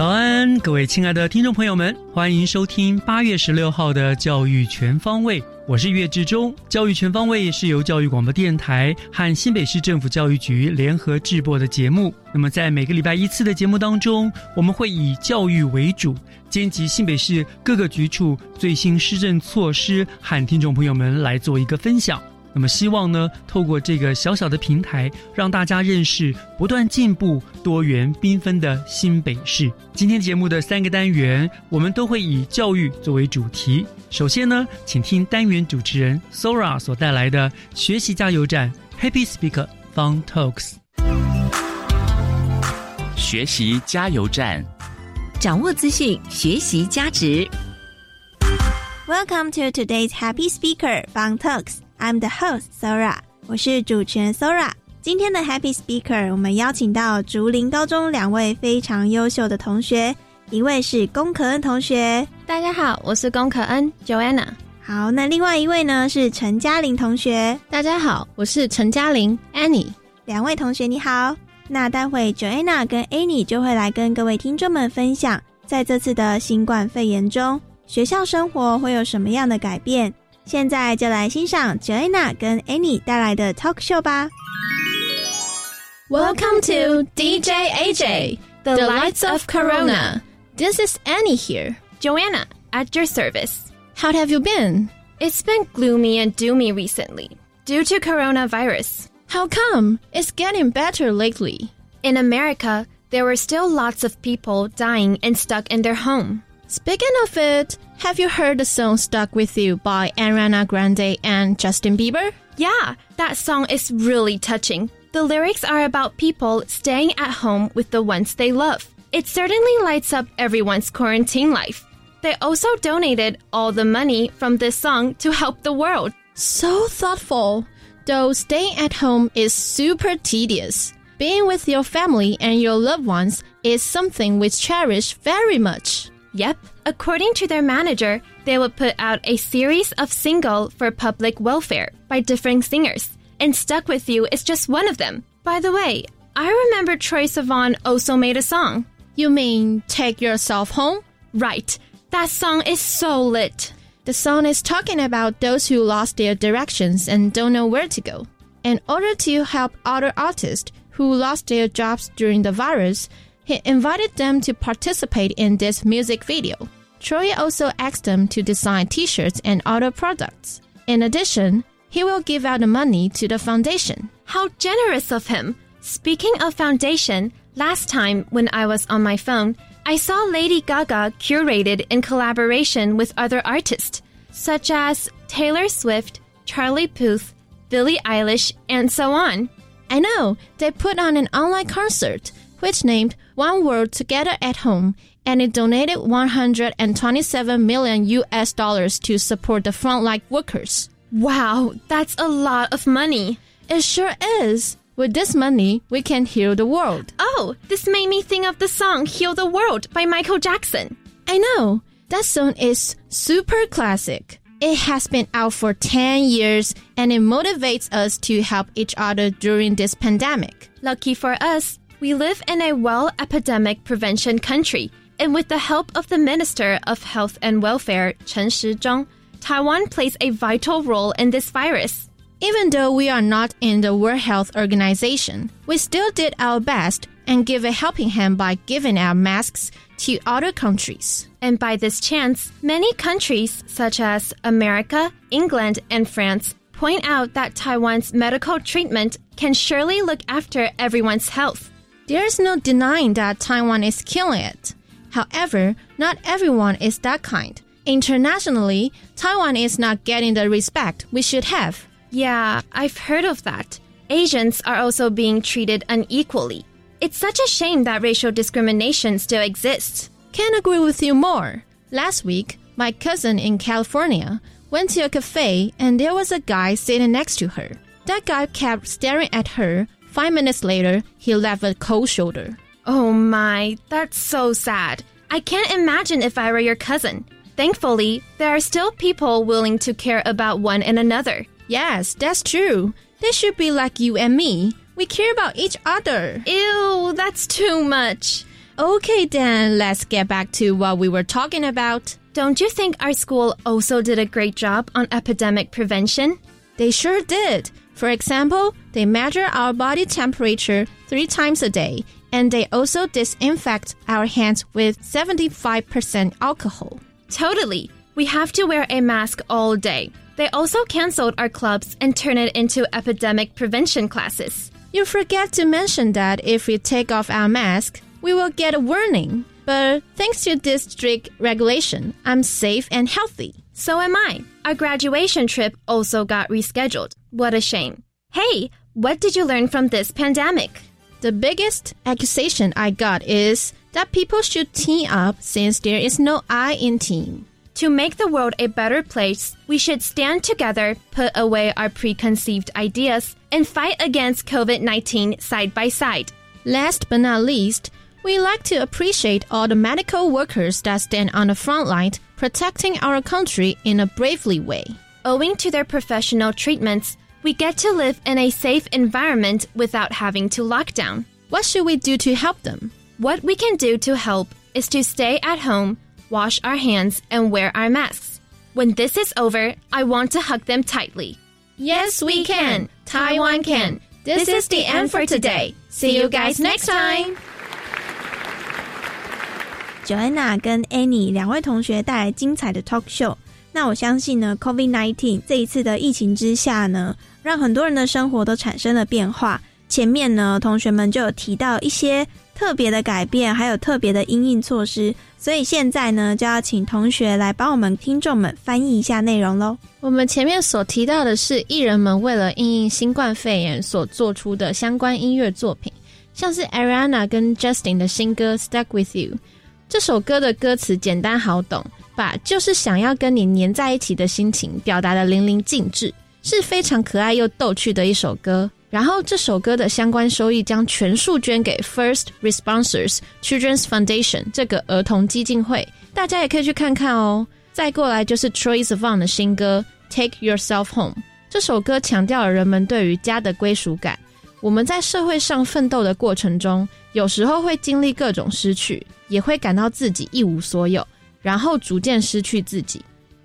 早安，各位亲爱的听众朋友们，欢迎收听八月十六号的《教育全方位》，我是岳志忠。《教育全方位》是由教育广播电台和新北市政府教育局联合制播的节目。那么，在每个礼拜一次的节目当中，我们会以教育为主，兼及新北市各个局处最新施政措施，和听众朋友们来做一个分享。那么，希望呢，透过这个小小的平台，让大家认识不断进步、多元缤纷的新北市。今天节目的三个单元，我们都会以教育作为主题。首先呢，请听单元主持人 Sora 所带来的学习加油站 Happy Speaker Fun Talks。学习加油站，掌握资讯，学习价值。Welcome to today's Happy Speaker Fun Talks. I'm the host Sora，我是主持人 Sora。今天的 Happy Speaker，我们邀请到竹林高中两位非常优秀的同学，一位是龚可恩同学，大家好，我是龚可恩 Joanna。好，那另外一位呢是陈嘉玲同学，大家好，我是陈嘉玲 Annie。两位同学你好。那待会 Joanna 跟 Annie 就会来跟各位听众们分享，在这次的新冠肺炎中，学校生活会有什么样的改变。现在就来欣赏 Joanna 跟 Annie 带来的 Talk Show 吧。 Welcome to DJ AJ, the lights of Corona. This is Annie here. Joanna, at your service. How have you been? It's been gloomy and doomy recently due to coronavirus. How come? It's getting better lately. In America, there were still lots of people dying and stuck in their home. Speaking of it, have you heard the song Stuck With You by Ariana Grande and Justin Bieber? Yeah, that song is really touching. The lyrics are about people staying at home with the ones they love. It certainly lights up everyone's quarantine life. They also donated all the money from this song to help the world. So thoughtful. Though staying at home is super tedious, being with your family and your loved ones is something we cherish very much. Yep, according to their manager, they would put out a series of single for public welfare by different singers, and Stuck With You is just one of them. By the way, I remember Troy Sivan also made a song. You mean Take Yourself Home? Right, that song is so lit. The song is talking about those who lost their directions and don't know where to go. In order to help other artists who lost their jobs during the virus, he invited them to participate in this music video. Troy also asked them to design t shirts and other products. In addition, he will give out the money to the foundation. How generous of him! Speaking of foundation, last time when I was on my phone, I saw Lady Gaga curated in collaboration with other artists, such as Taylor Swift, Charlie Puth, Billie Eilish, and so on. I know, they put on an online concert, which named One World Together at Home, and it donated 127 million US dollars to support the frontline workers. Wow, that's a lot of money. It sure is. With this money, we can heal the world. Oh, this made me think of the song Heal the World by Michael Jackson. I know. That song is super classic. It has been out for 10 years and it motivates us to help each other during this pandemic. Lucky for us, we live in a well epidemic prevention country, and with the help of the Minister of Health and Welfare, Chen Shizhong, Taiwan plays a vital role in this virus. Even though we are not in the World Health Organization, we still did our best and give a helping hand by giving our masks to other countries. And by this chance, many countries such as America, England, and France point out that Taiwan's medical treatment can surely look after everyone's health. There is no denying that Taiwan is killing it. However, not everyone is that kind. Internationally, Taiwan is not getting the respect we should have. Yeah, I've heard of that. Asians are also being treated unequally. It's such a shame that racial discrimination still exists. Can't agree with you more. Last week, my cousin in California went to a cafe and there was a guy sitting next to her. That guy kept staring at her. Five minutes later, he left a cold shoulder. Oh my, that's so sad. I can't imagine if I were your cousin. Thankfully, there are still people willing to care about one and another. Yes, that's true. They should be like you and me. We care about each other. Ew, that's too much. Okay, then let's get back to what we were talking about. Don't you think our school also did a great job on epidemic prevention? They sure did. For example, they measure our body temperature three times a day, and they also disinfect our hands with 75% alcohol. Totally. We have to wear a mask all day. They also canceled our clubs and turned it into epidemic prevention classes. You forget to mention that if we take off our mask, we will get a warning. But thanks to this strict regulation, I'm safe and healthy. So am I. Our graduation trip also got rescheduled. What a shame. Hey, what did you learn from this pandemic? The biggest accusation I got is that people should team up since there is no I in team. To make the world a better place, we should stand together, put away our preconceived ideas, and fight against COVID 19 side by side. Last but not least, we like to appreciate all the medical workers that stand on the front line protecting our country in a bravely way. Owing to their professional treatments, we get to live in a safe environment without having to lock down. What should we do to help them? What we can do to help is to stay at home, wash our hands, and wear our masks. When this is over, I want to hug them tightly. Yes, we can. Taiwan can. This is the end for today. See you guys next time. Joanna 跟 Annie 两位同学带来精彩的 talk show。那我相信呢，COVID nineteen 这一次的疫情之下呢， 让很多人的生活都产生了变化。前面呢，同学们就有提到一些特别的改变，还有特别的应应措施。所以现在呢，就要请同学来帮我们听众们翻译一下内容喽。我们前面所提到的是艺人们为了应应新冠肺炎所做出的相关音乐作品，像是 Ariana 跟 Justin 的新歌《Stuck with You》。这首歌的歌词简单好懂，把就是想要跟你黏在一起的心情表达的淋漓尽致，是非常可爱又逗趣的一首歌。然后这首歌的相关收益将全数捐给 First Responders Children's Foundation 这个儿童基金会，大家也可以去看看哦。再过来就是 Troye Sivan 的新歌《Take Yourself Home》，这首歌强调了人们对于家的归属感。我们在社会上奋斗的过程中，有时候会经历各种失去，也会感到自己一无所有，然后逐渐失去自己。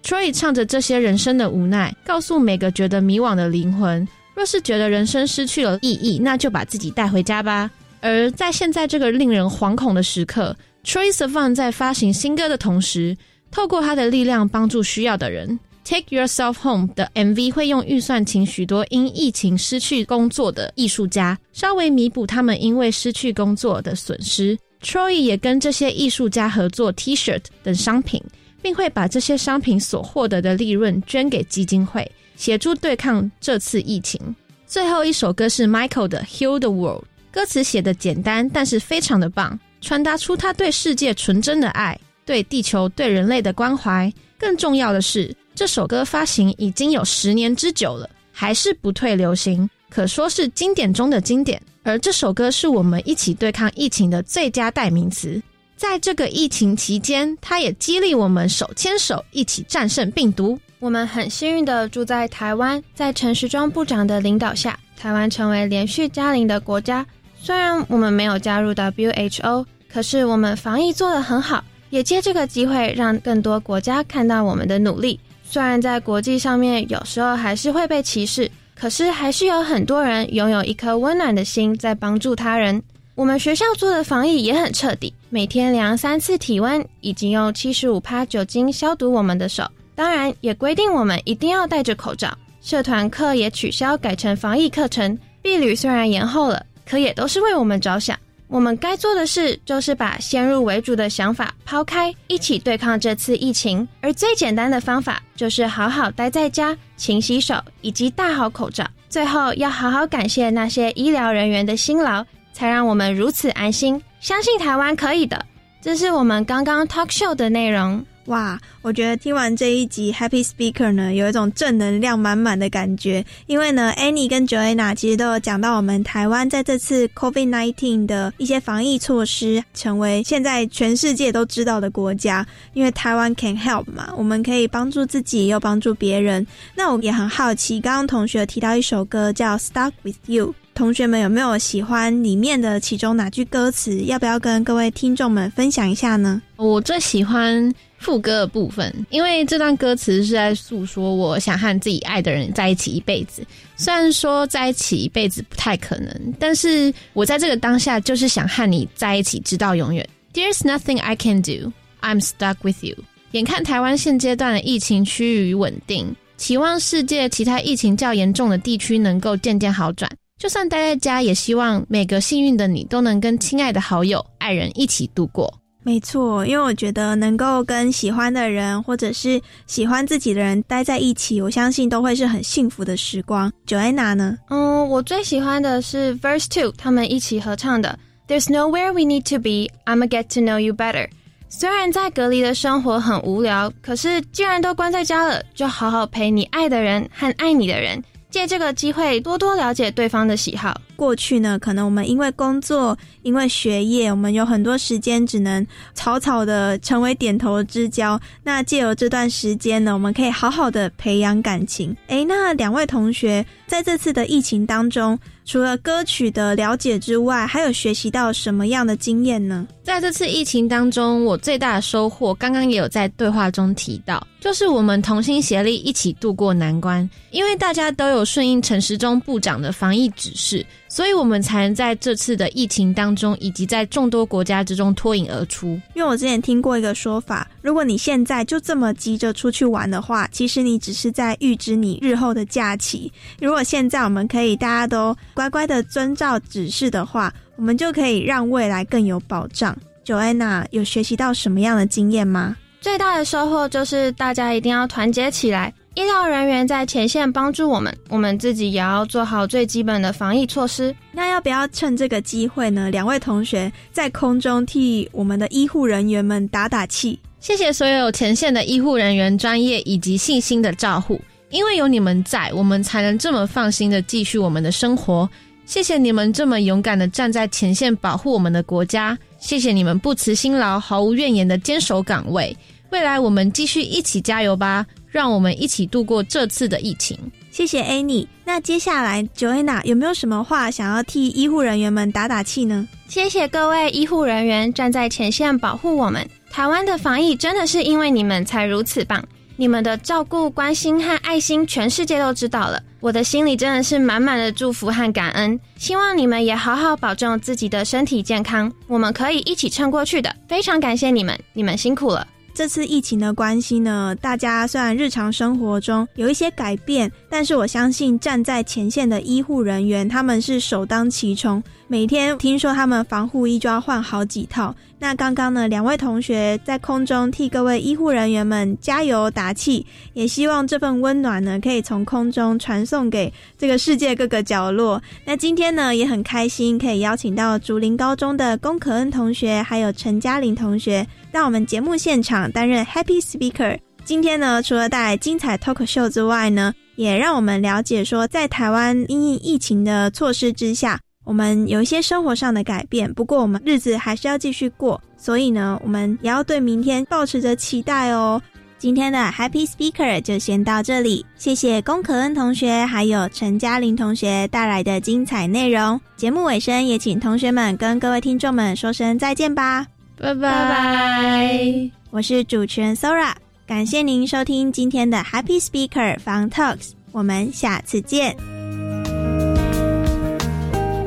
Troy 唱着这些人生的无奈，告诉每个觉得迷惘的灵魂：若是觉得人生失去了意义，那就把自己带回家吧。而在现在这个令人惶恐的时刻，Troy s a v a n 在发行新歌的同时，透过他的力量帮助需要的人。Take Yourself Home 的 MV 会用预算请许多因疫情失去工作的艺术家，稍微弥补他们因为失去工作的损失。Troy 也跟这些艺术家合作 T-shirt 等商品，并会把这些商品所获得的利润捐给基金会，协助对抗这次疫情。最后一首歌是 Michael 的 Heal the World，歌词写的简单，但是非常的棒，传达出他对世界纯真的爱，对地球、对人类的关怀。更重要的是。这首歌发行已经有十年之久了，还是不退流行，可说是经典中的经典。而这首歌是我们一起对抗疫情的最佳代名词。在这个疫情期间，它也激励我们手牵手一起战胜病毒。我们很幸运的住在台湾，在陈时中部长的领导下，台湾成为连续加零的国家。虽然我们没有加入 WHO，可是我们防疫做得很好，也借这个机会让更多国家看到我们的努力。虽然在国际上面有时候还是会被歧视，可是还是有很多人拥有一颗温暖的心在帮助他人。我们学校做的防疫也很彻底，每天量三次体温，已经用七十五帕酒精消毒我们的手。当然，也规定我们一定要戴着口罩。社团课也取消，改成防疫课程。避旅虽然延后了，可也都是为我们着想。我们该做的事就是把先入为主的想法抛开，一起对抗这次疫情。而最简单的方法就是好好待在家，勤洗手，以及戴好口罩。最后，要好好感谢那些医疗人员的辛劳。才让我们如此安心，相信台湾可以的。这是我们刚刚 talk show 的内容。哇，我觉得听完这一集 Happy Speaker 呢，有一种正能量满满的感觉。因为呢，Annie 跟 Joanna 其实都有讲到我们台湾在这次 COVID nineteen 的一些防疫措施，成为现在全世界都知道的国家。因为台湾 can help 嘛，我们可以帮助自己，又帮助别人。那我也很好奇，刚刚同学提到一首歌叫 Stuck with You。同学们有没有喜欢里面的其中哪句歌词？要不要跟各位听众们分享一下呢？我最喜欢副歌的部分，因为这段歌词是在诉说我想和自己爱的人在一起一辈子。虽然说在一起一辈子不太可能，但是我在这个当下就是想和你在一起，直到永远。There's nothing I can do, I'm stuck with you。眼看台湾现阶段的疫情趋于稳定，期望世界其他疫情较严重的地区能够渐渐好转。就算待在家，也希望每个幸运的你都能跟亲爱的好友、爱人一起度过。没错，因为我觉得能够跟喜欢的人，或者是喜欢自己的人待在一起，我相信都会是很幸福的时光。Joanna 呢？嗯，我最喜欢的是 Verse Two，他们一起合唱的 "There's nowhere we need to be, I'ma get to know you better"。虽然在隔离的生活很无聊，可是既然都关在家了，就好好陪你爱的人和爱你的人。借这个机会多多了解对方的喜好。过去呢，可能我们因为工作、因为学业，我们有很多时间只能草草的成为点头之交。那借由这段时间呢，我们可以好好的培养感情。诶，那两位同学在这次的疫情当中。除了歌曲的了解之外，还有学习到什么样的经验呢？在这次疫情当中，我最大的收获，刚刚也有在对话中提到，就是我们同心协力一起度过难关，因为大家都有顺应陈时中部长的防疫指示。所以我们才能在这次的疫情当中，以及在众多国家之中脱颖而出。因为我之前听过一个说法，如果你现在就这么急着出去玩的话，其实你只是在预知你日后的假期。如果现在我们可以大家都乖乖的遵照指示的话，我们就可以让未来更有保障。Joanna 有学习到什么样的经验吗？最大的收获就是大家一定要团结起来。医疗人员在前线帮助我们，我们自己也要做好最基本的防疫措施。那要不要趁这个机会呢？两位同学在空中替我们的医护人员们打打气。谢谢所有前线的医护人员专业以及信心的照护，因为有你们在，我们才能这么放心的继续我们的生活。谢谢你们这么勇敢的站在前线保护我们的国家，谢谢你们不辞辛劳、毫无怨言的坚守岗位。未来我们继续一起加油吧。让我们一起度过这次的疫情。谢谢 Annie。那接下来 Joanna 有没有什么话想要替医护人员们打打气呢？谢谢各位医护人员站在前线保护我们。台湾的防疫真的是因为你们才如此棒。你们的照顾、关心和爱心，全世界都知道了。我的心里真的是满满的祝福和感恩。希望你们也好好保重自己的身体健康。我们可以一起撑过去的。非常感谢你们，你们辛苦了。这次疫情的关系呢，大家虽然日常生活中有一些改变，但是我相信站在前线的医护人员，他们是首当其冲。每天听说他们防护衣就要换好几套。那刚刚呢，两位同学在空中替各位医护人员们加油打气，也希望这份温暖呢，可以从空中传送给这个世界各个角落。那今天呢，也很开心可以邀请到竹林高中的龚可恩同学，还有陈嘉玲同学到我们节目现场担任 Happy Speaker。今天呢，除了带来精彩 Talk Show 之外呢，也让我们了解说，在台湾因应疫情的措施之下。我们有一些生活上的改变，不过我们日子还是要继续过，所以呢，我们也要对明天保持着期待哦。今天的 Happy Speaker 就先到这里，谢谢龚可恩同学还有陈嘉玲同学带来的精彩内容。节目尾声也请同学们跟各位听众们说声再见吧，拜拜拜！我是主持人 Sora，感谢您收听今天的 Happy Speaker Fun Talks，我们下次见。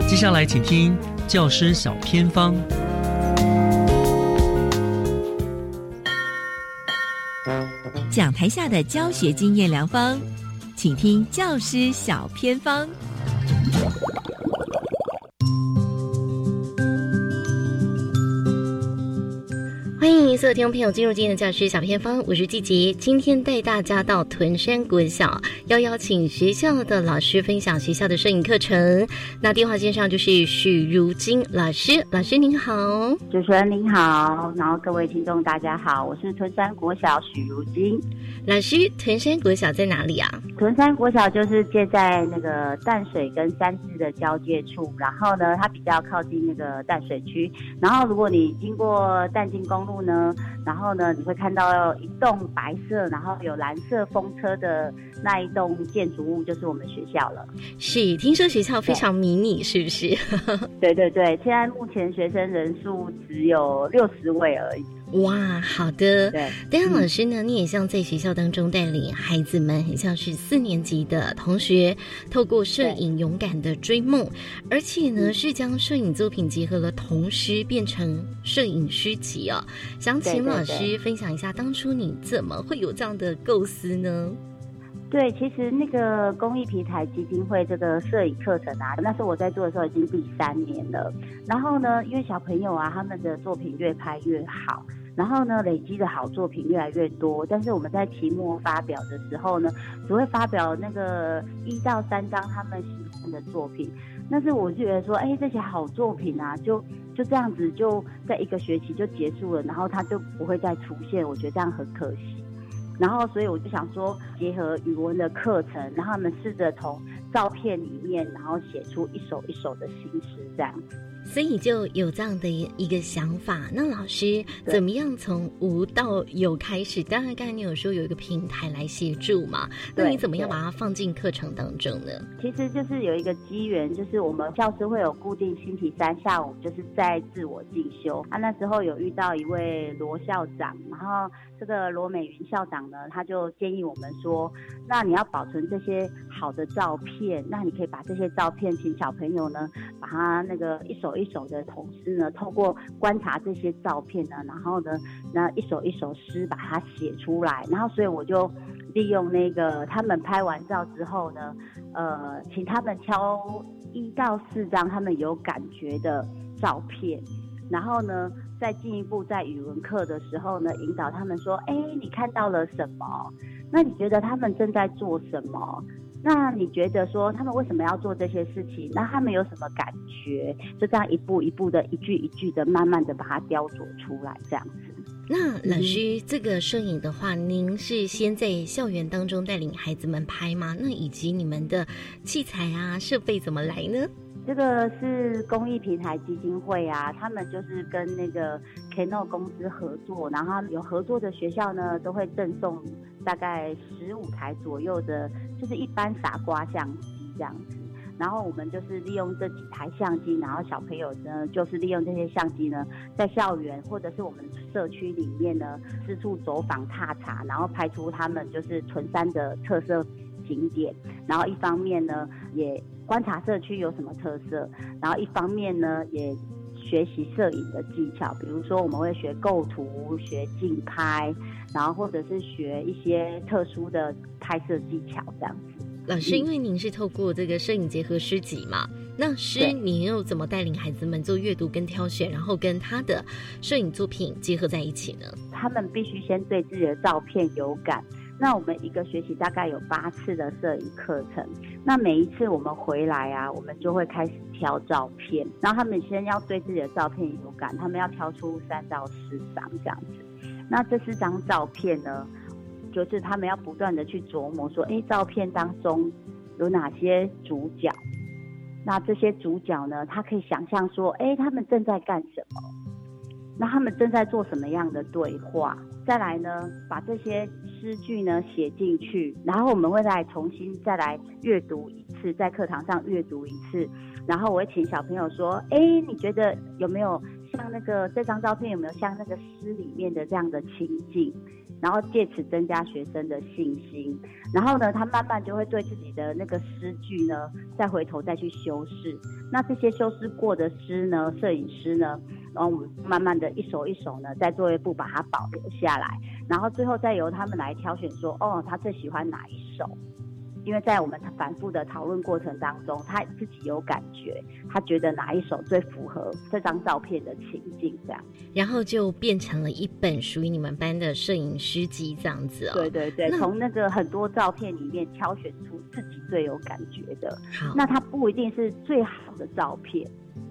接下来请听教师小偏方。讲台下的教学经验良方，请听教师小偏方。所有听众朋友进入今天的教师小偏方，我是季杰。今天带大家到屯山国小，要邀请学校的老师分享学校的摄影课程。那电话线上就是许如金老师，老师您好，主持人您好，然后各位听。众大家好，我是屯山国小许如金老师。屯山国小在哪里啊？屯山国小就是建在那个淡水跟三芝的交界处，然后呢，它比较靠近那个淡水区。然后如果你经过淡金公路。呢，然后呢，你会看到一栋白色，然后有蓝色风车的那一栋建筑物，就是我们学校了。是，听说学校非常迷你，是不是？对对对，现在目前学生人数只有六十位而已。哇，好的。对，丹阳老师呢，你也像在学校当中带领孩子们，很像是四年级的同学，透过摄影勇敢的追梦，而且呢，是将摄影作品结合了童诗，变成摄影诗集哦。想请老师分享一下，当初你怎么会有这样的构思呢？对，其实那个公益平台基金会这个摄影课程啊，那时候我在做的时候已经第三年了。然后呢，因为小朋友啊，他们的作品越拍越好。然后呢，累积的好作品越来越多，但是我们在期末发表的时候呢，只会发表那个一到三张他们喜欢的作品。但是我就觉得说，哎，这些好作品啊，就就这样子就在一个学期就结束了，然后它就不会再出现，我觉得这样很可惜。然后所以我就想说，结合语文的课程，然后他们试着从照片里面，然后写出一首一首的新诗，这样子。所以就有这样的一个想法。那老师怎么样从无到有开始？当然，刚才你有说有一个平台来协助嘛？那你怎么样把它放进课程当中呢？其实就是有一个机缘，就是我们教师会有固定星期三下午就是在自我进修。啊，那时候有遇到一位罗校长，然后这个罗美云校长呢，他就建议我们说，那你要保存这些好的照片，那你可以把这些照片请小朋友呢，把它那个一手。一首的同事呢，透过观察这些照片呢，然后呢，那一首一首诗把它写出来，然后所以我就利用那个他们拍完照之后呢，呃，请他们挑一到四张他们有感觉的照片，然后呢，再进一步在语文课的时候呢，引导他们说，哎，你看到了什么？那你觉得他们正在做什么？那你觉得说他们为什么要做这些事情？那他们有什么感觉？就这样一步一步的，一句一句的，慢慢的把它雕琢出来，这样子。那老师，这个摄影的话，您是先在校园当中带领孩子们拍吗？那以及你们的器材啊、设备怎么来呢？这个是公益平台基金会啊，他们就是跟那个 Canon 公司合作，然后有合作的学校呢，都会赠送大概十五台左右的，就是一般傻瓜相机这样子。然后我们就是利用这几台相机，然后小朋友呢，就是利用这些相机呢，在校园或者是我们社区里面呢，四处走访踏查，然后拍出他们就是屯山的特色景点。然后一方面呢，也观察社区有什么特色，然后一方面呢，也学习摄影的技巧，比如说我们会学构图、学竞拍，然后或者是学一些特殊的拍摄技巧这样子。老师，因为您是透过这个摄影结合诗集嘛，那诗你又怎么带领孩子们做阅读跟挑选，然后跟他的摄影作品结合在一起呢？他们必须先对自己的照片有感。那我们一个学期大概有八次的摄影课程，那每一次我们回来啊，我们就会开始挑照片，然后他们先要对自己的照片有感，他们要挑出三到四张这样子。那这四张照片呢，就是他们要不断的去琢磨说，哎，照片当中有哪些主角？那这些主角呢，他可以想象说，哎，他们正在干什么？那他们正在做什么样的对话？再来呢，把这些诗句呢写进去，然后我们会再重新再来阅读一次，在课堂上阅读一次，然后我会请小朋友说：“哎，你觉得有没有像那个这张照片有没有像那个诗里面的这样的情景？”然后借此增加学生的信心，然后呢，他慢慢就会对自己的那个诗句呢，再回头再去修饰。那这些修饰过的诗呢，摄影师呢，然后我们慢慢的一首一首呢，再做一步把它保留下来，然后最后再由他们来挑选说，哦，他最喜欢哪一首。因为在我们反复的讨论过程当中，他自己有感觉，他觉得哪一首最符合这张照片的情境，这样，然后就变成了一本属于你们班的摄影诗集，这样子哦。对对对，从那个很多照片里面挑选出自己最有感觉的。好，那它不一定是最好的照片。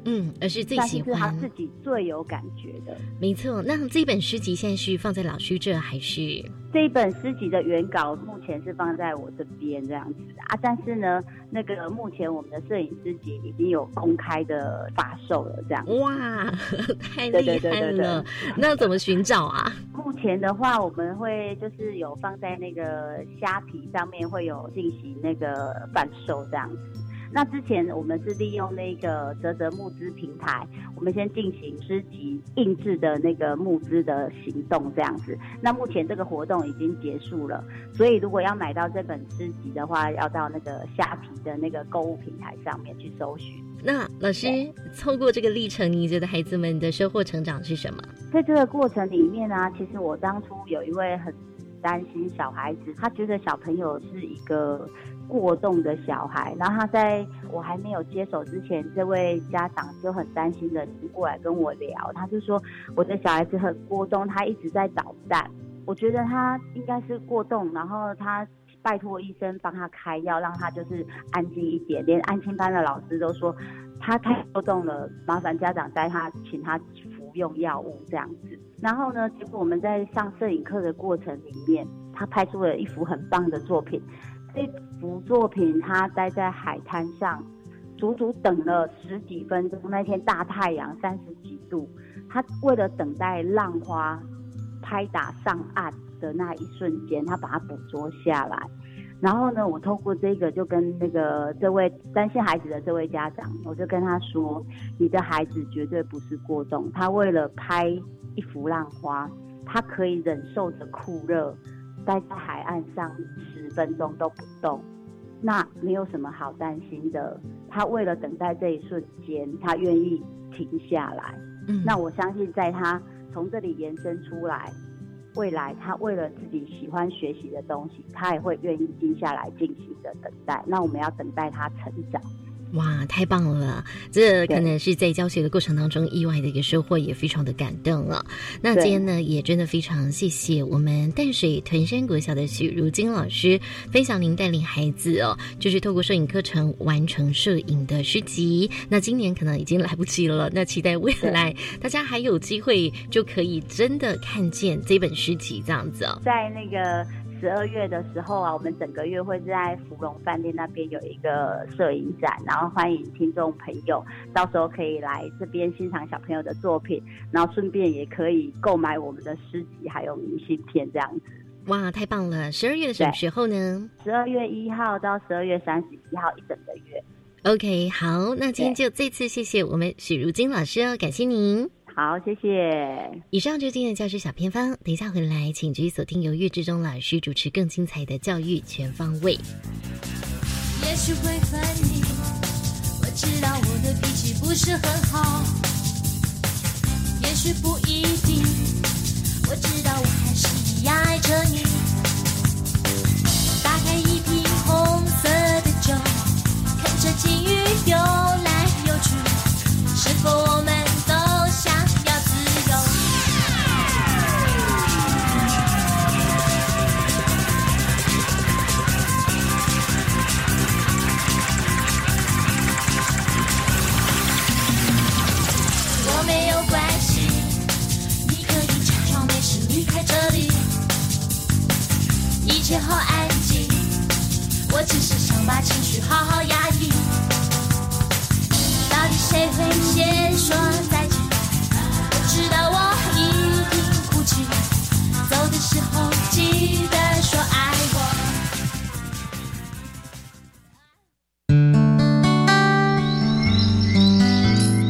嗯，而是最喜欢他自己最有感觉的，没错。那这一本诗集现在是放在老师这，还是这一本诗集的原稿目前是放在我这边这样子啊？但是呢，那个目前我们的摄影诗集已经有公开的发售了，这样哇，太厉害了！那怎么寻找啊？目前的话，我们会就是有放在那个虾皮上面会有进行那个贩售这样子。那之前我们是利用那个泽泽募资平台，我们先进行诗集印制的那个募资的行动，这样子。那目前这个活动已经结束了，所以如果要买到这本诗集的话，要到那个虾皮的那个购物平台上面去搜寻。那老师，透过这个历程，你觉得孩子们的收获成长是什么？在这个过程里面呢，其实我当初有一位很担心小孩子，他觉得小朋友是一个。过动的小孩，然后他在我还没有接手之前，这位家长就很担心的过来跟我聊，他就说我的小孩子很过动，他一直在捣蛋，我觉得他应该是过动，然后他拜托医生帮他开药，让他就是安静一点，连安心班的老师都说他太过动了，麻烦家长带他请他服用药物这样子。然后呢，结果我们在上摄影课的过程里面，他拍出了一幅很棒的作品。这幅作品，他待在海滩上，足足等了十几分钟。那天大太阳，三十几度，他为了等待浪花拍打上岸的那一瞬间，他把它捕捉下来。然后呢，我透过这个，就跟那个这位担心孩子的这位家长，我就跟他说：“你的孩子绝对不是过动，他为了拍一幅浪花，他可以忍受着酷热。”待在海岸上十分钟都不动，那没有什么好担心的。他为了等待这一瞬间，他愿意停下来。嗯，那我相信，在他从这里延伸出来，未来他为了自己喜欢学习的东西，他也会愿意静下来进行的等待。那我们要等待他成长。哇，太棒了！这可能是在教学的过程当中意外的一个收获，也非常的感动啊。那今天呢，也真的非常谢谢我们淡水屯山国小的许如金老师分享您带领孩子哦，就是透过摄影课程完成摄影的诗集。那今年可能已经来不及了，那期待未来大家还有机会就可以真的看见这本诗集这样子哦，在那个。十二月的时候啊，我们整个月会在芙蓉饭店那边有一个摄影展，然后欢迎听众朋友到时候可以来这边欣赏小朋友的作品，然后顺便也可以购买我们的诗集还有明信片这样子。哇，太棒了！十二月的什么时候呢？十二月一号到十二月三十一号一整个月。OK，好，那今天就这次谢谢我们许如金老师哦，感谢您。好，谢谢。以上就是今天的教师小偏方。等一下回来，请继续锁定由岳志忠老师主持更精彩的教育全方位。也许会恨你，我知道我的脾气不是很好。也许不一定，我知道我还是一样爱着你。打开一瓶红色的酒，看着金鱼游来游去，是否我们？时候安静，我只是想把情绪好好压抑。到底谁会先说再见？我知道我一定哭泣。走的时候记得说爱。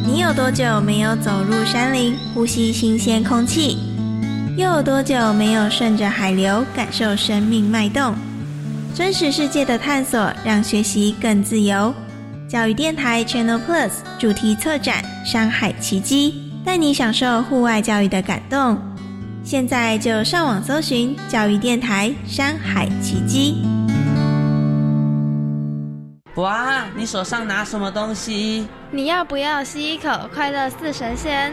你有多久没有走入山林，呼吸新鲜空气？又有多久没有顺着海流，感受生命脉动？真实世界的探索，让学习更自由。教育电台 Channel Plus 主题策展《山海奇迹》，带你享受户外教育的感动。现在就上网搜寻教育电台《山海奇迹》。哇，你手上拿什么东西？你要不要吸一口快乐似神仙？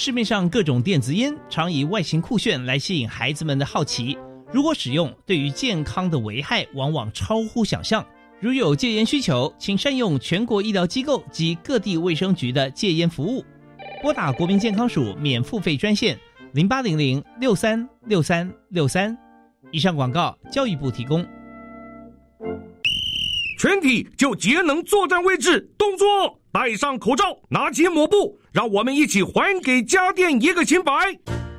市面上各种电子烟常以外形酷炫来吸引孩子们的好奇，如果使用，对于健康的危害往往超乎想象。如有戒烟需求，请善用全国医疗机构及各地卫生局的戒烟服务，拨打国民健康署免付费专线零八零零六三六三六三。以上广告，教育部提供。全体就节能作战位置，动作！戴上口罩，拿起抹布，让我们一起还给家电一个清白。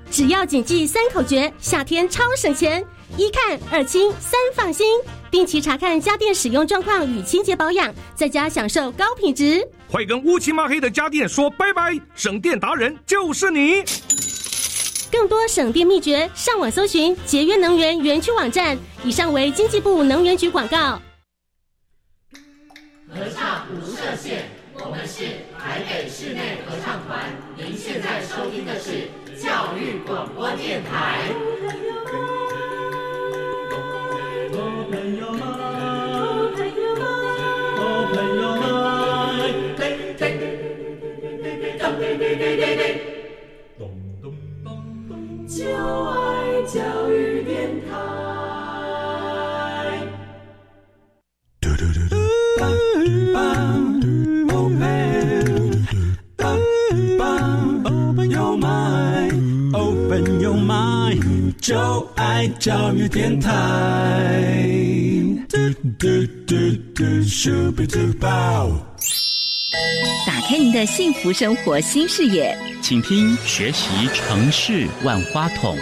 只要谨记三口诀，夏天超省钱：一看、二清、三放心。定期查看家电使用状况与清洁保养，在家享受高品质。快跟乌漆抹黑的家电说拜拜！省电达人就是你。更多省电秘诀，上网搜寻节约能源园区网站。以上为经济部能源局广告。合唱无设限，我们是台北室内合唱团。您现在收听的是教育广播电台。就爱教育电台。就爱教育电台。打开您的幸福生活新视野，请听学习城市万花筒。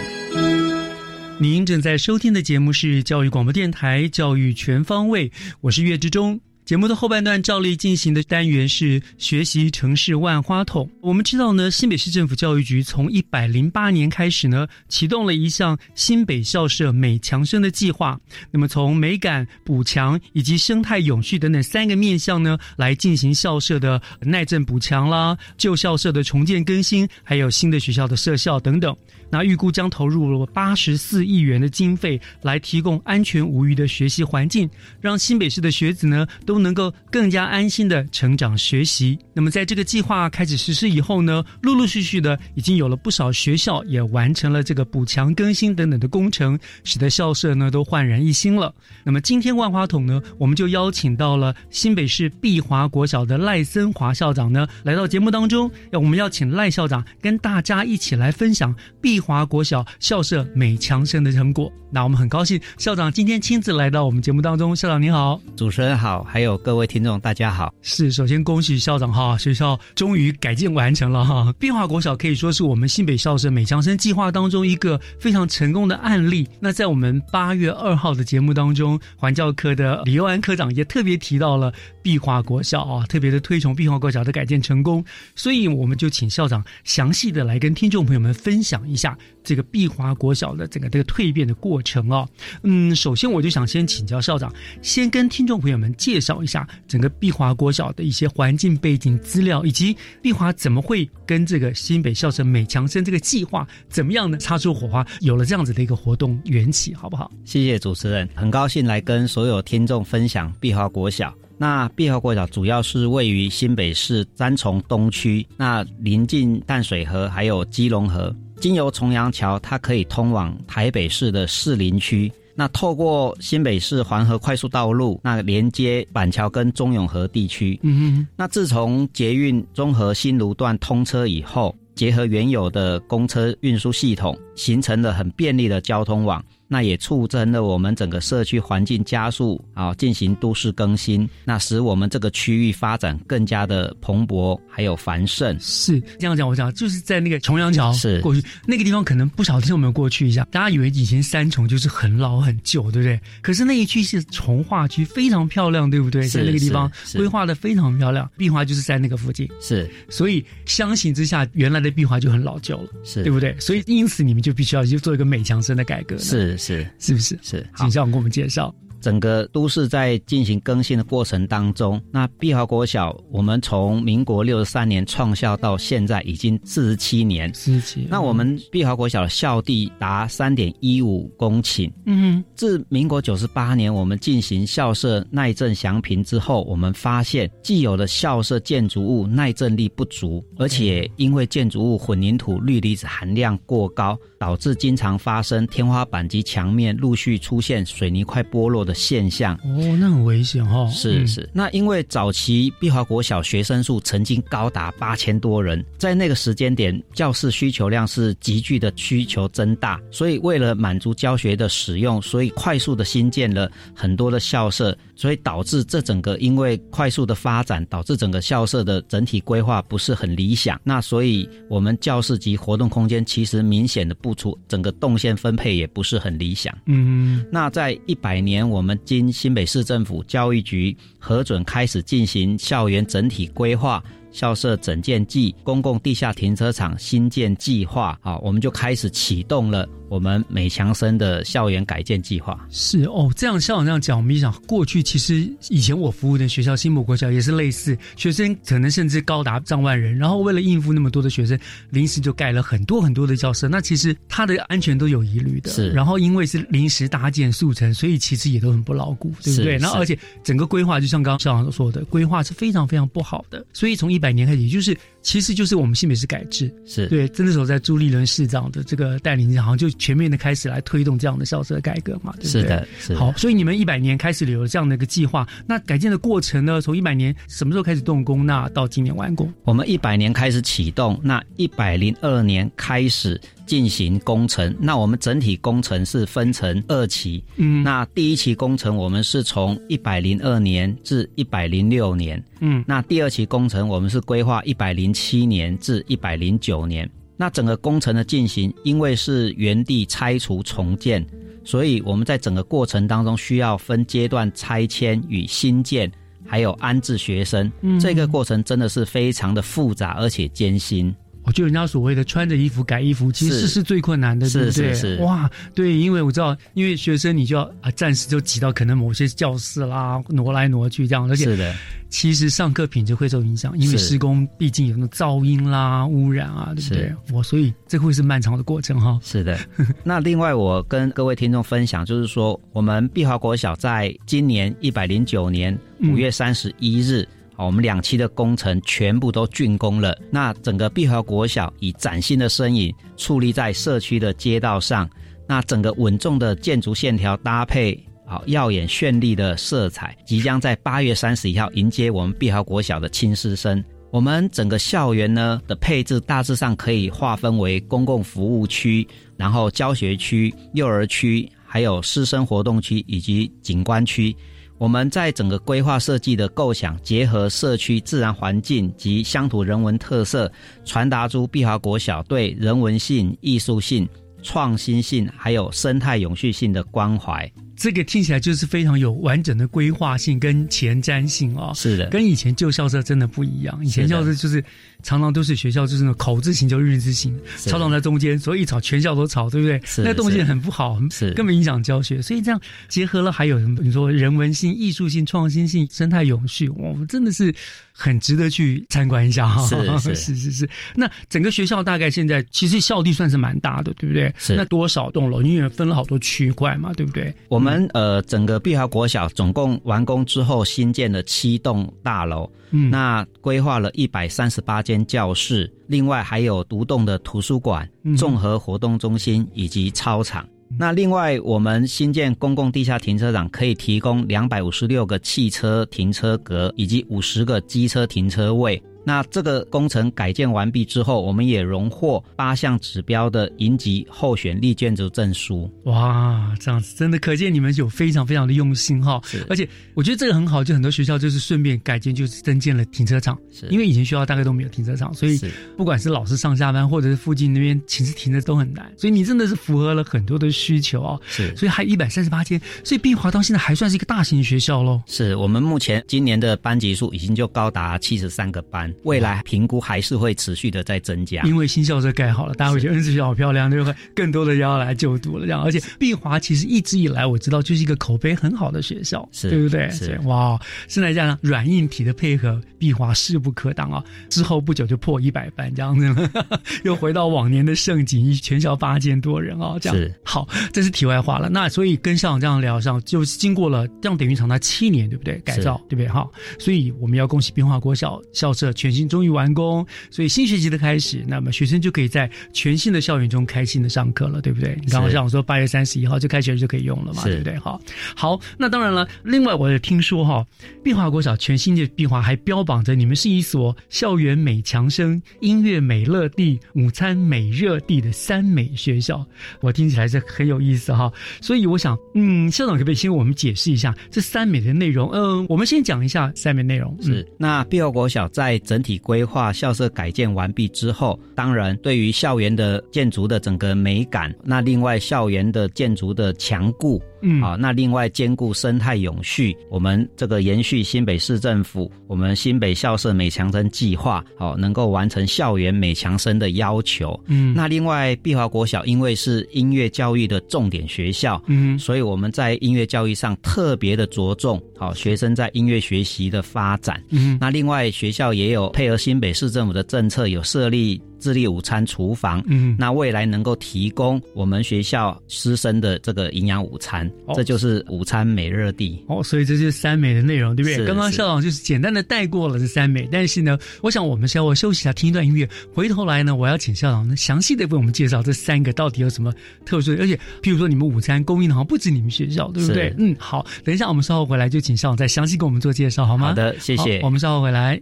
您正在收听的节目是教育广播电台《教育全方位》，我是岳志忠。节目的后半段照例进行的单元是学习城市万花筒。我们知道呢，新北市政府教育局从一百零八年开始呢，启动了一项新北校舍美强生的计划。那么从美感、补强以及生态永续等等三个面向呢，来进行校舍的耐震补强啦，旧校舍的重建更新，还有新的学校的设校等等。那预估将投入了八十四亿元的经费，来提供安全无虞的学习环境，让新北市的学子呢都能够更加安心的成长学习。那么在这个计划开始实施以后呢，陆陆续续的已经有了不少学校也完成了这个补强更新等等的工程，使得校舍呢都焕然一新了。那么今天万花筒呢，我们就邀请到了新北市碧华国小的赖森华校长呢来到节目当中，要我们要请赖校长跟大家一起来分享碧。华国小校舍美强生的成果，那我们很高兴校长今天亲自来到我们节目当中。校长您好，主持人好，还有各位听众大家好。是，首先恭喜校长哈，学校终于改建完成了哈。碧华国小可以说是我们新北校舍美强生计划当中一个非常成功的案例。那在我们八月二号的节目当中，环教科的李佑安科长也特别提到了碧华国小啊，特别的推崇碧华国小的改建成功，所以我们就请校长详细的来跟听众朋友们分享一下。这个碧华国小的整个这个蜕变的过程哦，嗯，首先我就想先请教校长，先跟听众朋友们介绍一下整个碧华国小的一些环境背景资料，以及碧华怎么会跟这个新北校舍美强生这个计划怎么样呢擦出火花，有了这样子的一个活动缘起，好不好？谢谢主持人，很高兴来跟所有听众分享碧华国小。那碧华国小主要是位于新北市三重东区，那临近淡水河还有基隆河。经由重阳桥，它可以通往台北市的士林区。那透过新北市环河快速道路，那连接板桥跟中永和地区。嗯哼。那自从捷运中和新芦段通车以后，结合原有的公车运输系统，形成了很便利的交通网。那也促成了我们整个社区环境加速啊，进行都市更新，那使我们这个区域发展更加的蓬勃还有繁盛。是这样讲，我讲就是在那个重阳桥是过去那个地方，可能不晓得有没有过去一下。大家以为以前三重就是很老很旧，对不对？可是那一区是从化区，非常漂亮，对不对？是在那个地方规划的非常漂亮，碧华就是在那个附近，是，所以相形之下，原来的碧华就很老旧了，是对不对？所以因此你们就必须要去做一个美强生的改革，是是是不是？是，请校长给我们介绍。整个都市在进行更新的过程当中，那碧豪国小我们从民国六十三年创校到现在已经四十七年，四十七。那我们碧豪国小的校地达三点一五公顷。嗯自民国九十八年我们进行校舍耐震详评之后，我们发现既有的校舍建筑物耐震力不足，而且因为建筑物混凝土氯离子含量过高，导致经常发生天花板及墙面陆续出现水泥块剥落的现象。哦，那很危险哦。嗯是是，那因为早期碧华国小学生数曾经高达八千多人，在那个时间点，教室需求量是急剧的需求增大，所以为了满足教学的使用，所以快速的新建了很多的校舍，所以导致这整个因为快速的发展，导致整个校舍的整体规划不是很理想。那所以我们教室及活动空间其实明显的不足，整个动线分配也不是很理想。嗯，那在一百年，我我们经新北市政府教育局核准，开始进行校园整体规划、校舍整建计公共地下停车场新建计划啊，我们就开始启动了我们美强生的校园改建计划。是哦，这样校长这样讲，我们一想，过去其实以前我服务的学校新浦国小也是类似，学生可能甚至高达上万人，然后为了应付那么多的学生，临时就盖了很多很多的教室，那其实它的安全都有疑虑的。是然后因为是临时搭建速成，所以其实也都很不牢固，对不对？是然后而且整个规划，就像刚刚校长所说的，规划是非常非常不好的。所以从一百年开始，也就是其实就是我们新北市改制，是对，真的时候在朱立伦市长的这个带领下，好像就全面的开始来推动这样的校舍改革嘛，对不对？是的是的好，所以你们一百年开始有了这样的一个计划，那改建的过程呢？从一百年什么时候开始动工？那到今年完工？我们一百年开始启动，那一百零二年开始进行工程。那我们整体工程是分成二期。嗯那第一期工程我们是从一百零二年至一百零六年。嗯那第二期工程我们是规划一百零七年至一百零九年。那整个工程的进行，因为是原地拆除重建，所以我们在整个过程当中需要分阶段拆迁与新建，还有安置学生。嗯这个过程真的是非常的复杂而且艰辛。我就人家所谓的穿着衣服改衣服，其实是是最困难的，对不对？是是是哇，对，因为我知道，因为学生你就要啊，暂时就挤到可能某些教室啦，挪来挪去这样，而且是的，其实上课品质会受影响，因为施工毕竟有那种噪音啦、污染啊，对不对？我所以这会是漫长的过程哈。是的，那另外我跟各位听众分享，就是说我们碧华国小在今年一百零九年嗯五月三十一日。我们两期的工程全部都竣工了。那整个碧华国小以崭新的身影矗立在社区的街道上，那整个稳重的建筑线条搭配好耀眼绚丽的色彩，即将在八月三十一号迎接我们碧华国小的亲师生。我们整个校园呢的配置大致上可以划分为公共服务区，然后教学区、幼儿区，还有师生活动区以及景观区。我们在整个规划设计的构想，结合社区自然环境及乡土人文特色，传达出碧华国小对人文性、艺术性、创新性还有生态永续性的关怀。这个听起来就是非常有完整的规划性跟前瞻性哦。是的，跟以前旧校舍真的不一样。以前校舍就是常常都是学校就是那种口字形就日字形，是操场在中间，所以一吵全校都吵，对不对？是那动线很不好，是根本影响教学。所以这样结合了还有什么？你说人文性、艺术性、创新性、生态永续，我们真的是很值得去参观一下哈。是是 是是是。那整个学校大概现在其实校地算是蛮大的，对不对？是那多少栋楼？因为分了好多区块嘛，对不对？我们呃整个碧华国小总共完工之后新建了七栋大楼，嗯那规划了一百三十八间教室，另外还有独栋的图书馆嗯、综合活动中心以及操场。那另外，我们新建公共地下停车场可以提供两百五十六个汽车停车格以及五十个机车停车位。那这个工程改建完毕之后，我们也荣获八项指标的银级候选立建筑证书。哇，这样子真的可见你们有非常非常的用心哈。而且我觉得这个很好，就很多学校就是顺便改建，就是增建了停车场。是因为以前学校大概都没有停车场，所以不管是老师上下班，或者是附近那边寝室停的都很难。所以你真的是符合了很多的需求哦。是，所以还一百三十八间，所以碧华到现在还算是一个大型学校喽。是我们目前今年的班级数已经就高达七十三个班，未来评估还是会持续的在增加。因为新校舍盖好了，大家会觉得嗯，这学校好漂亮，就会更多的要来就读了这样。而且碧华其实一直以来我知道就是一个口碑很好的学校，是对不对？是哇，现在这样软硬体的配合，碧华势不可挡啊！之后不久就破一百班这样子了，又回到往年的盛景，全校八千多人啊，这样是好，这是题外话了。那所以跟校长这样聊上，就是经过了这样等于长达七年，对不对？改造对不对？哈，所以我们要恭喜冰华国小校舍全新终于完工，所以新学期的开始，那么学生就可以在全新的校园中开心的上课了，对不对？你刚刚像我说八月三十一号就开学就可以用了嘛，对不对？好，好，那当然了。另外，我也听说哈，碧华国小全新的碧华还标榜着你们是一所校园美强生、音乐美乐地、午餐美热地的三美学校，我听起来是很有意思哈。所以我想，嗯，校长可不可以先为我们解释一下这三美的内容？嗯，我们先讲一下三美内容。嗯是，那碧华国小在整体规划校舍改建完毕之后，当然对于校园的建筑的整个美感，那另外校园的建筑的强固，嗯啊，那另外兼顾生态永续，我们这个延续新北市政府我们新北校舍美强生计划，好、能够完成校园美强生的要求。嗯那另外碧华国小因为是音乐教育的重点学校，嗯所以我们在音乐教育上特别的着重，好、学生在音乐学习的发展。嗯那另外学校也有配合新北市政府的政策，有设立自立午餐厨房。嗯那未来能够提供我们学校师生的这个营养午餐，哦这就是午餐美热地。哦，所以这就是三美的内容，对不对？刚刚校长就是简单的带过了这三美，但是呢，我想我们稍微休息一下，听一段音乐，回头来呢，我要请校长呢详细的为我们介绍这三个到底有什么特殊的，而且譬如说你们午餐供应的好像不止你们学校，对不对？嗯，好，等一下我们稍后回来就请校长再详细给我们做介绍，好吗？好的谢谢我们稍后回来。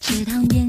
池塘边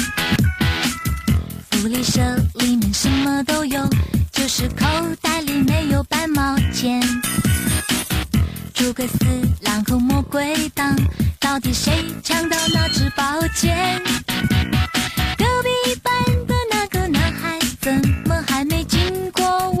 福利社里面什么都有，就是口袋里没有半毛钱。诸葛四郎和魔鬼党，到底谁抢到那支宝剑？隔壁班的那个男孩，怎么还没经过我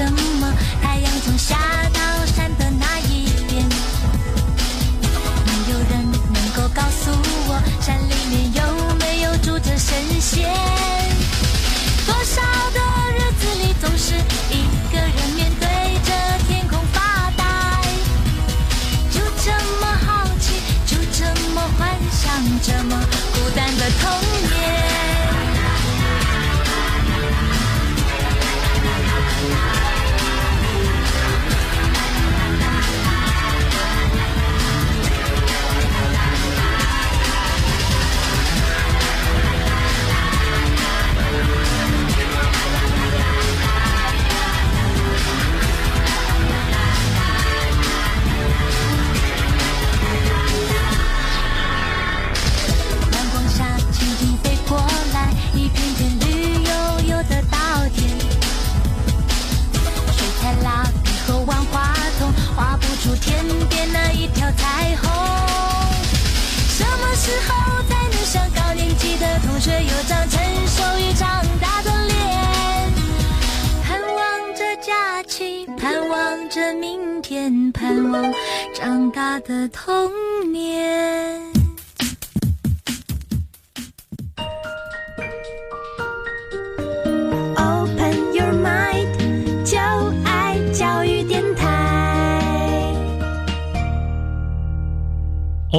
什么太阳从下到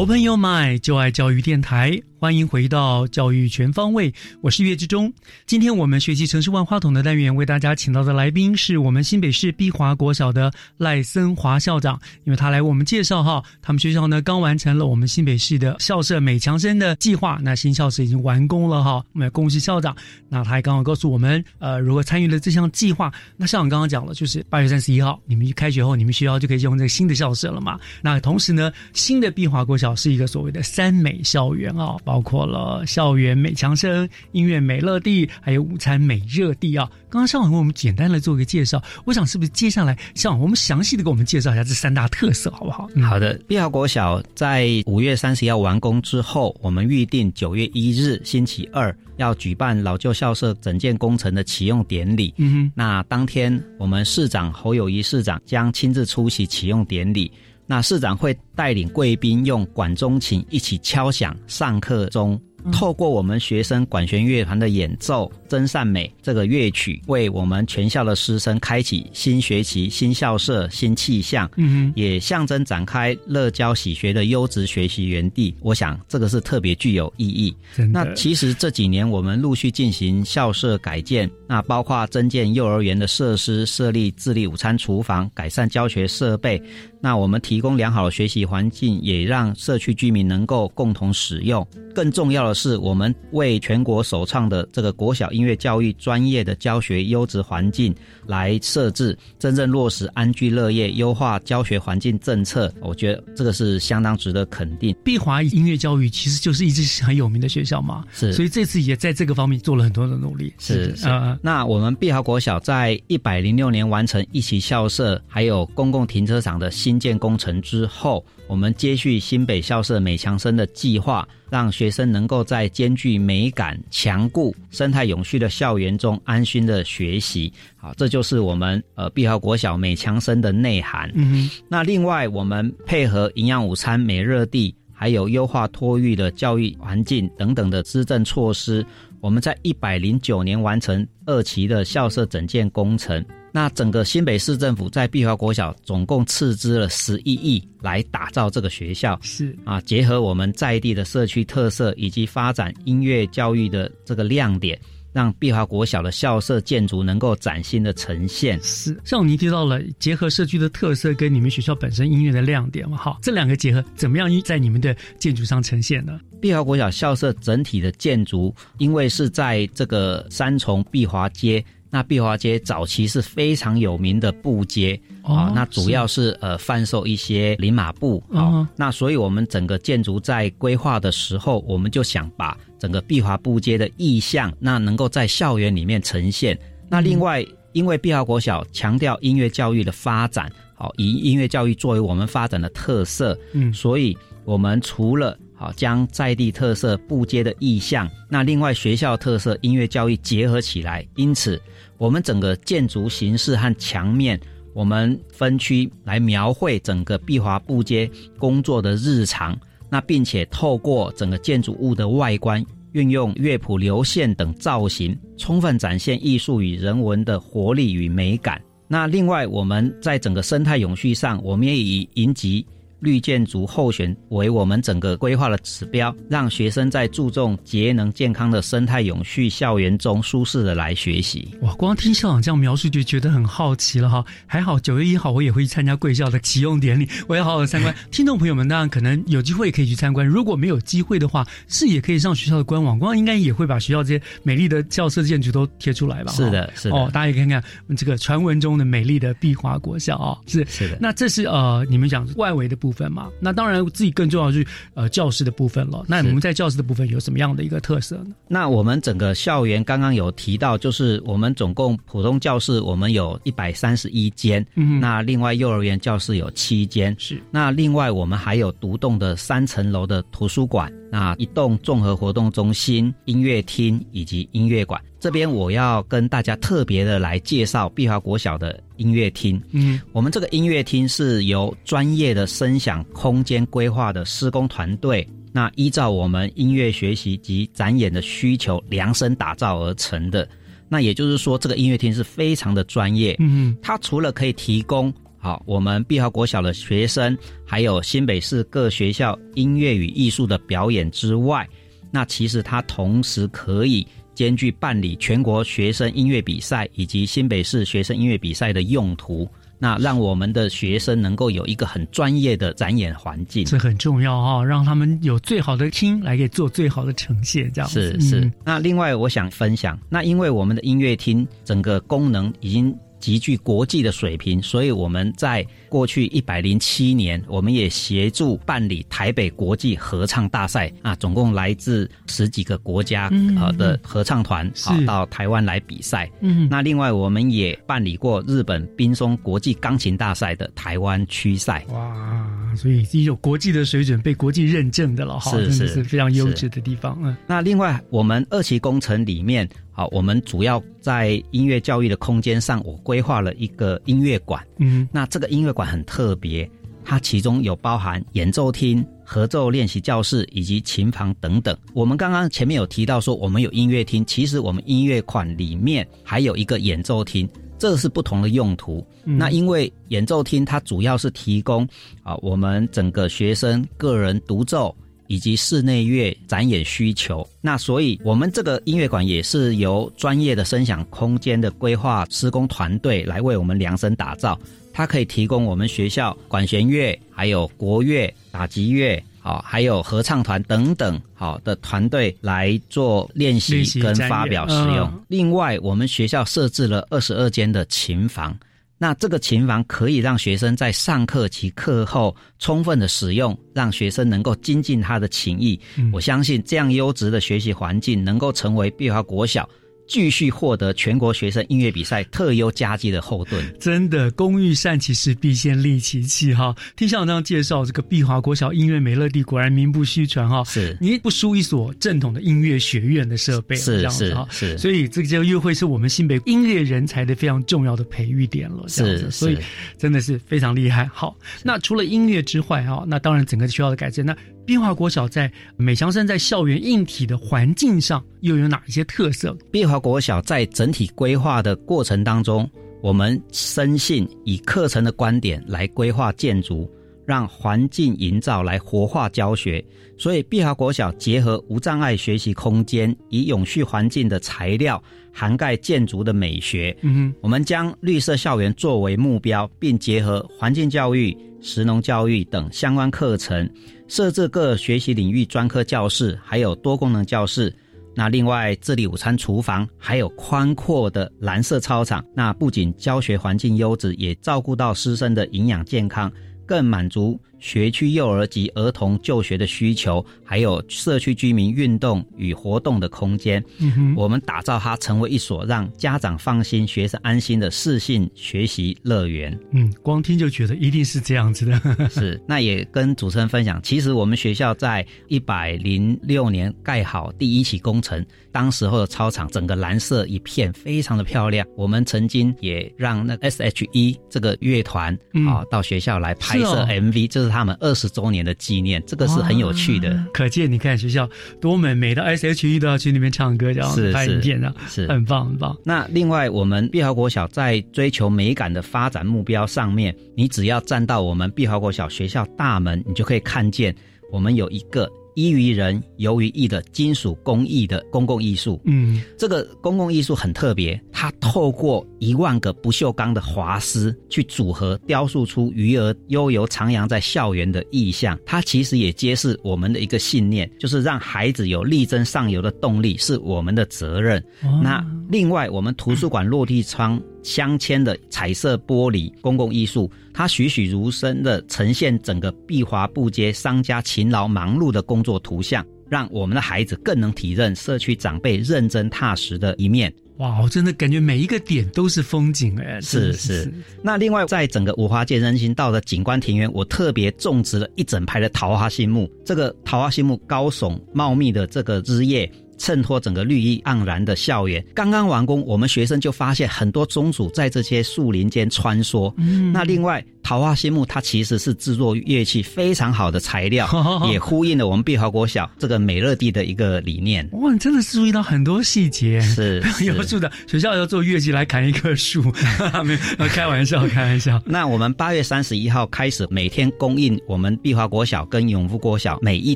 Open Your Mind，就爱教育电台，欢迎回到教育全方位，我是岳志忠。今天我们学习城市万花筒的单元，为大家请到的来宾是我们新北市碧华国小的赖森华校长，因为他来为我们介绍哈，他们学校呢刚完成了我们新北市的校舍美强生的计划，那新校舍已经完工了哈，我们要恭喜校长。那他还刚好告诉我们，呃，如果参与了这项计划，那校长刚刚讲了，就是八月三十一号，你们一开学后，你们学校就可以用这个新的校舍了嘛。那同时呢，新的碧华国小是一个所谓的三美校园啊、包括了校园美强生、音乐美乐地，还有午餐美热地啊。刚刚校长为我们简单的做一个介绍，我想是不是接下来校长我们详细的给我们介绍一下这三大特色，好不好？嗯好的，碧华国小在五月三十号完工之后，我们预定九月一日星期二要举办老旧校舍整建工程的启用典礼。嗯哼，那当天我们市长侯友谊市长将亲自出席启用典礼。那市长会带领贵宾用管中琴一起敲响上课钟，透过我们学生管弦乐团的演奏《真善美》这个乐曲，为我们全校的师生开启新学期、新校舍、新气象。嗯也象征展开乐教喜学的优质学习园地。我想这个是特别具有意义。那其实这几年我们陆续进行校舍改建，那包括增建幼儿园的设施、设立自立午餐厨房、改善教学设备。那我们提供良好的学习环境，也让社区居民能够共同使用。更重要的是，我们为全国首创的这个国小音乐教育专业的教学优质环境来设置，真正落实安居乐业、优化教学环境政策。我觉得这个是相当值得肯定。碧华音乐教育其实就是一直很有名的学校嘛，是所以这次也在这个方面做了很多的努力。是是啊、那我们碧华国小在一百零六年完成一期校舍，还有公共停车场的新建工程之后，我们接续新北校舍美强生的计划，让学生能够在兼具美感、强固、生态永续的校园中安心的学习。好，这就是我们呃碧豪国小美强生的内涵。嗯哼，那另外，我们配合营养午餐、美热地，还有优化托育的教育环境等等的施政措施，我们在一百零九年完成二期的校舍整建工程。那整个新北市政府在碧华国小总共斥资了十一亿来打造这个学校，是啊，结合我们在地的社区特色以及发展音乐教育的这个亮点，让碧华国小的校舍建筑能够崭新的呈现。是，像你提到了结合社区的特色跟你们学校本身音乐的亮点嘛，好，这两个结合怎么样在你们的建筑上呈现呢？碧华国小校舍整体的建筑，因为是在这个三重碧华街，那碧华街早期是非常有名的布街哦啊，那主要是呃贩售一些林马布啊、哦那所以我们整个建筑在规划的时候，我们就想把整个碧华布街的意象，那能够在校园里面呈现。那另外，因为碧华国小强调音乐教育的发展，好以音乐教育作为我们发展的特色，嗯。所以我们除了好将在地特色布街的意象，那另外学校特色音乐教育结合起来，因此我们整个建筑形式和墙面，我们分区来描绘整个碧华布街工作的日常，那并且透过整个建筑物的外观。运用乐谱、流线等造型，充分展现艺术与人文的活力与美感。那另外，我们在整个生态永续上，我们也以云集绿建筑候选为我们整个规划的指标，让学生在注重节能健康的生态永续校园中舒适的来学习。哇，光听校长这样描述就觉得很好奇了哈。还好九月一号我也会去参加贵校的启用典礼，我要好好参观。听众朋友们当然可能有机会也可以去参观，如果没有机会的话，是也可以上学校的官网，官网应该也会把学校这些美丽的校舍建筑都贴出来吧？是的是的哦，大家也看看这个传闻中的美丽的碧华国校啊、是是的那这是呃你们讲外围的部部分嘛。那当然自己更重要的是呃教室的部分了。那我们在教室的部分有什么样的一个特色呢？那我们整个校园刚刚有提到，就是我们总共普通教室我们有一百三十一间，嗯那另外幼儿园教室有七间，是。那另外我们还有独栋的三层楼的图书馆，那一栋综合活动中心、音乐厅以及音乐馆。这边我要跟大家特别的来介绍碧华国小的音乐厅。嗯，我们这个音乐厅是由专业的声响空间规划的施工团队，那依照我们音乐学习及展演的需求量身打造而成的。那也就是说，这个音乐厅是非常的专业。嗯，它除了可以提供好我们碧华国小的学生，还有新北市各学校音乐与艺术的表演之外，那其实它同时可以。兼具办理全国学生音乐比赛以及新北市学生音乐比赛的用途，那让我们的学生能够有一个很专业的展演环境，这很重要哈、让他们有最好的听来给做最好的呈现，这样子是是。嗯那另外我想分享，那因为我们的音乐厅整个功能已经。极具国际的水平，所以我们在过去一百零七年，我们也协助办理台北国际合唱大赛啊，总共来自十几个国家嗯呃的合唱团啊是到台湾来比赛。嗯那另外我们也办理过日本滨松国际钢琴大赛的台湾区赛。哇，所以已经有国际的水准，被国际认证的了哈，是真的是是非常优是质的地方。嗯，那另外，我们二期工程里面，好，我们主要在音乐教育的空间上，我规划了一个音乐馆。嗯，那这个音乐馆很特别，它其中有包含演奏厅、合奏练习教室以及琴房等等。我们刚刚前面有提到说，我们有音乐厅，其实我们音乐馆里面还有一个演奏厅。这是不同的用途。嗯那因为演奏厅它主要是提供啊我们整个学生个人独奏以及室内乐展演需求。那所以我们这个音乐馆也是由专业的声响空间的规划施工团队来为我们量身打造。它可以提供我们学校管弦乐、还有国乐、打击乐。好，还有合唱团等等好的团队来做练习跟发表使用。嗯另外，我们学校设置了二十二间的琴房。那这个琴房可以让学生在上课及课后充分的使用，让学生能够精进他的琴艺。嗯我相信这样优质的学习环境能够成为碧华国小继续获得全国学生音乐比赛特优佳绩的后盾。真的，工欲善其事，必先利其器哈。听校长这样介绍，这个碧华国小音乐美乐地果然名不虚传哈。是，你不输一所正统的音乐学院的设备，是这样子哈。是是所以这个就又会是我们新北音乐人才的非常重要的培育点了。这样子是所以真的是非常厉害。好，那除了音乐之外哈，那当然整个学校的改建，那碧华国小在美强生在校园硬体的环境上又有哪一些特色？碧华国小在整体规划的过程当中，我们深信以课程的观点来规划建筑，让环境营造来活化教学。所以，碧华国小结合无障碍学习空间，以永续环境的材料涵盖建筑的美学。嗯我们将绿色校园作为目标，并结合环境教育、食农教育等相关课程，设置各学习领域专科教室，还有多功能教室。那另外，这里午餐厨房，还有宽阔的蓝色操场。那不仅教学环境优质，也照顾到师生的营养健康，更满足学区幼儿及儿童就学的需求，还有社区居民运动与活动的空间。嗯哼我们打造它成为一所让家长放心、学生安心的适性学习乐园。嗯，光听就觉得一定是这样子的。是，那也跟主持人分享，其实我们学校在一百零六年盖好第一期工程，当时候的操场整个蓝色一片，非常的漂亮。我们曾经也让那个 S.H.E 这个乐团嗯啊、到学校来拍摄 MV，这是他们二十周年的纪念，这个是很有趣的。可见你看学校多美，每到 S.H.E 都要去那边唱歌，这样是是拍影片啊，是很棒很棒。那另外，我们碧华国小在追求美感的发展目标上面，你只要站到我们碧华国小学校大门，你就可以看见我们有一个依于人、游于艺的金属工艺的公共艺术。嗯，这个公共艺术很特别，它透过一万个不锈钢的滑丝去组合，雕塑出鱼儿悠游徜徉在校园的意象。它其实也揭示我们的一个信念，就是让孩子有力争上游的动力是我们的责任。哦那另外，我们图书馆落地窗镶嵌的彩色玻璃公共艺术，它栩栩如生的呈现整个碧华布街商家勤劳忙碌的工作图像，让我们的孩子更能体认社区长辈认真踏实的一面。哇，我真的感觉每一个点都是风景哎！是是。那另外，在整个五华街人行道的景观庭园，我特别种植了一整排的桃花心木。这个桃花心木高耸茂密的这个枝叶。衬托整个绿意盎然的校园，刚刚完工，我们学生就发现很多宗主在这些树林间穿梭。嗯，那另外桃花心木它其实是制作乐器非常好的材料，也呼应了我们碧华国小这个美乐地的一个理念。哇，你真的是注意到很多细节，是有树的学校要做乐器来砍一棵树，没有开玩笑，开玩笑。那我们八月三十一号开始，每天供应我们碧华国小跟永福国小每一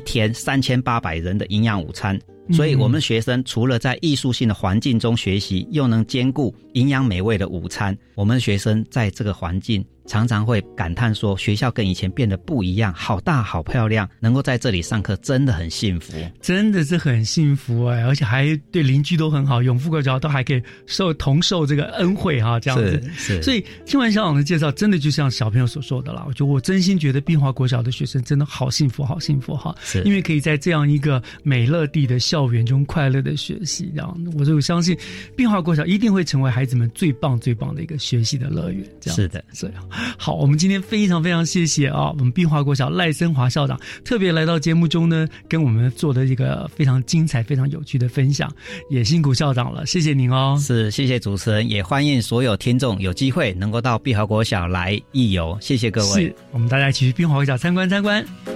天三千八百人的营养午餐。所以，我们学生除了在艺术性的环境中学习，又能兼顾营养美味的午餐。我们学生在这个环境。常常会感叹说，学校跟以前变得不一样，好大好漂亮，能够在这里上课真的很幸福，真的是很幸福哎，而且还对邻居都很好，永富国小都还可以受同受这个恩惠哈，这样子。是，所以听完校长的介绍，真的就像小朋友所说的啦，我觉得我真心觉得碧华国小的学生真的好幸福，好幸福哈，是因为可以在这样一个美乐地的校园中快乐的学习，这样我就相信碧华国小一定会成为孩子们最棒最棒的一个学习的乐园。这样是的，这样。好，我们今天非常非常谢谢啊，我们碧华国小赖森华校长特别来到节目中呢，跟我们做的一个非常精彩、非常有趣的分享，也辛苦校长了，谢谢您哦。是，谢谢主持人，也欢迎所有听众有机会能够到碧华国小来一游，谢谢各位。是，我们大家一起去碧华国小参观参观。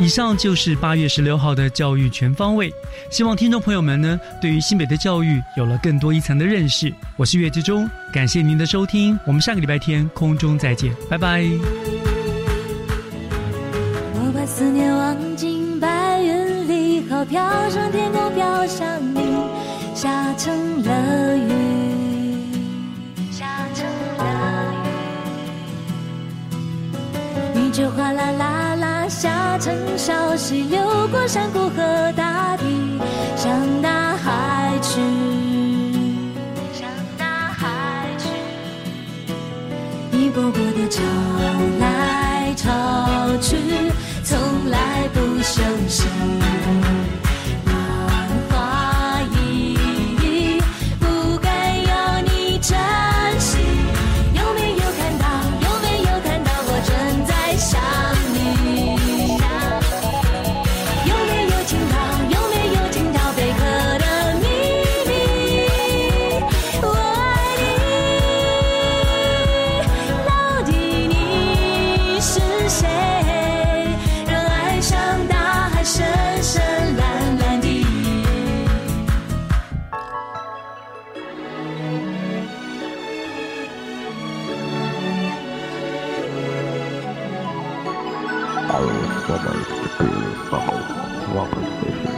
以上就是八月十六号的教育全方位，希望听众朋友们呢，对于新北的教育有了更多一层的认识。我是岳志忠，感谢您的收听，我们下个礼拜天空中再见，拜拜。我把思念忘进白云里，好飘上天空，飘向你，下成了雨，下成了雨，雨就哗啦啦。下成小溪，流过山谷和大地，向大海去，向大海去。一波波的潮来潮去，从来不休息休息。思念。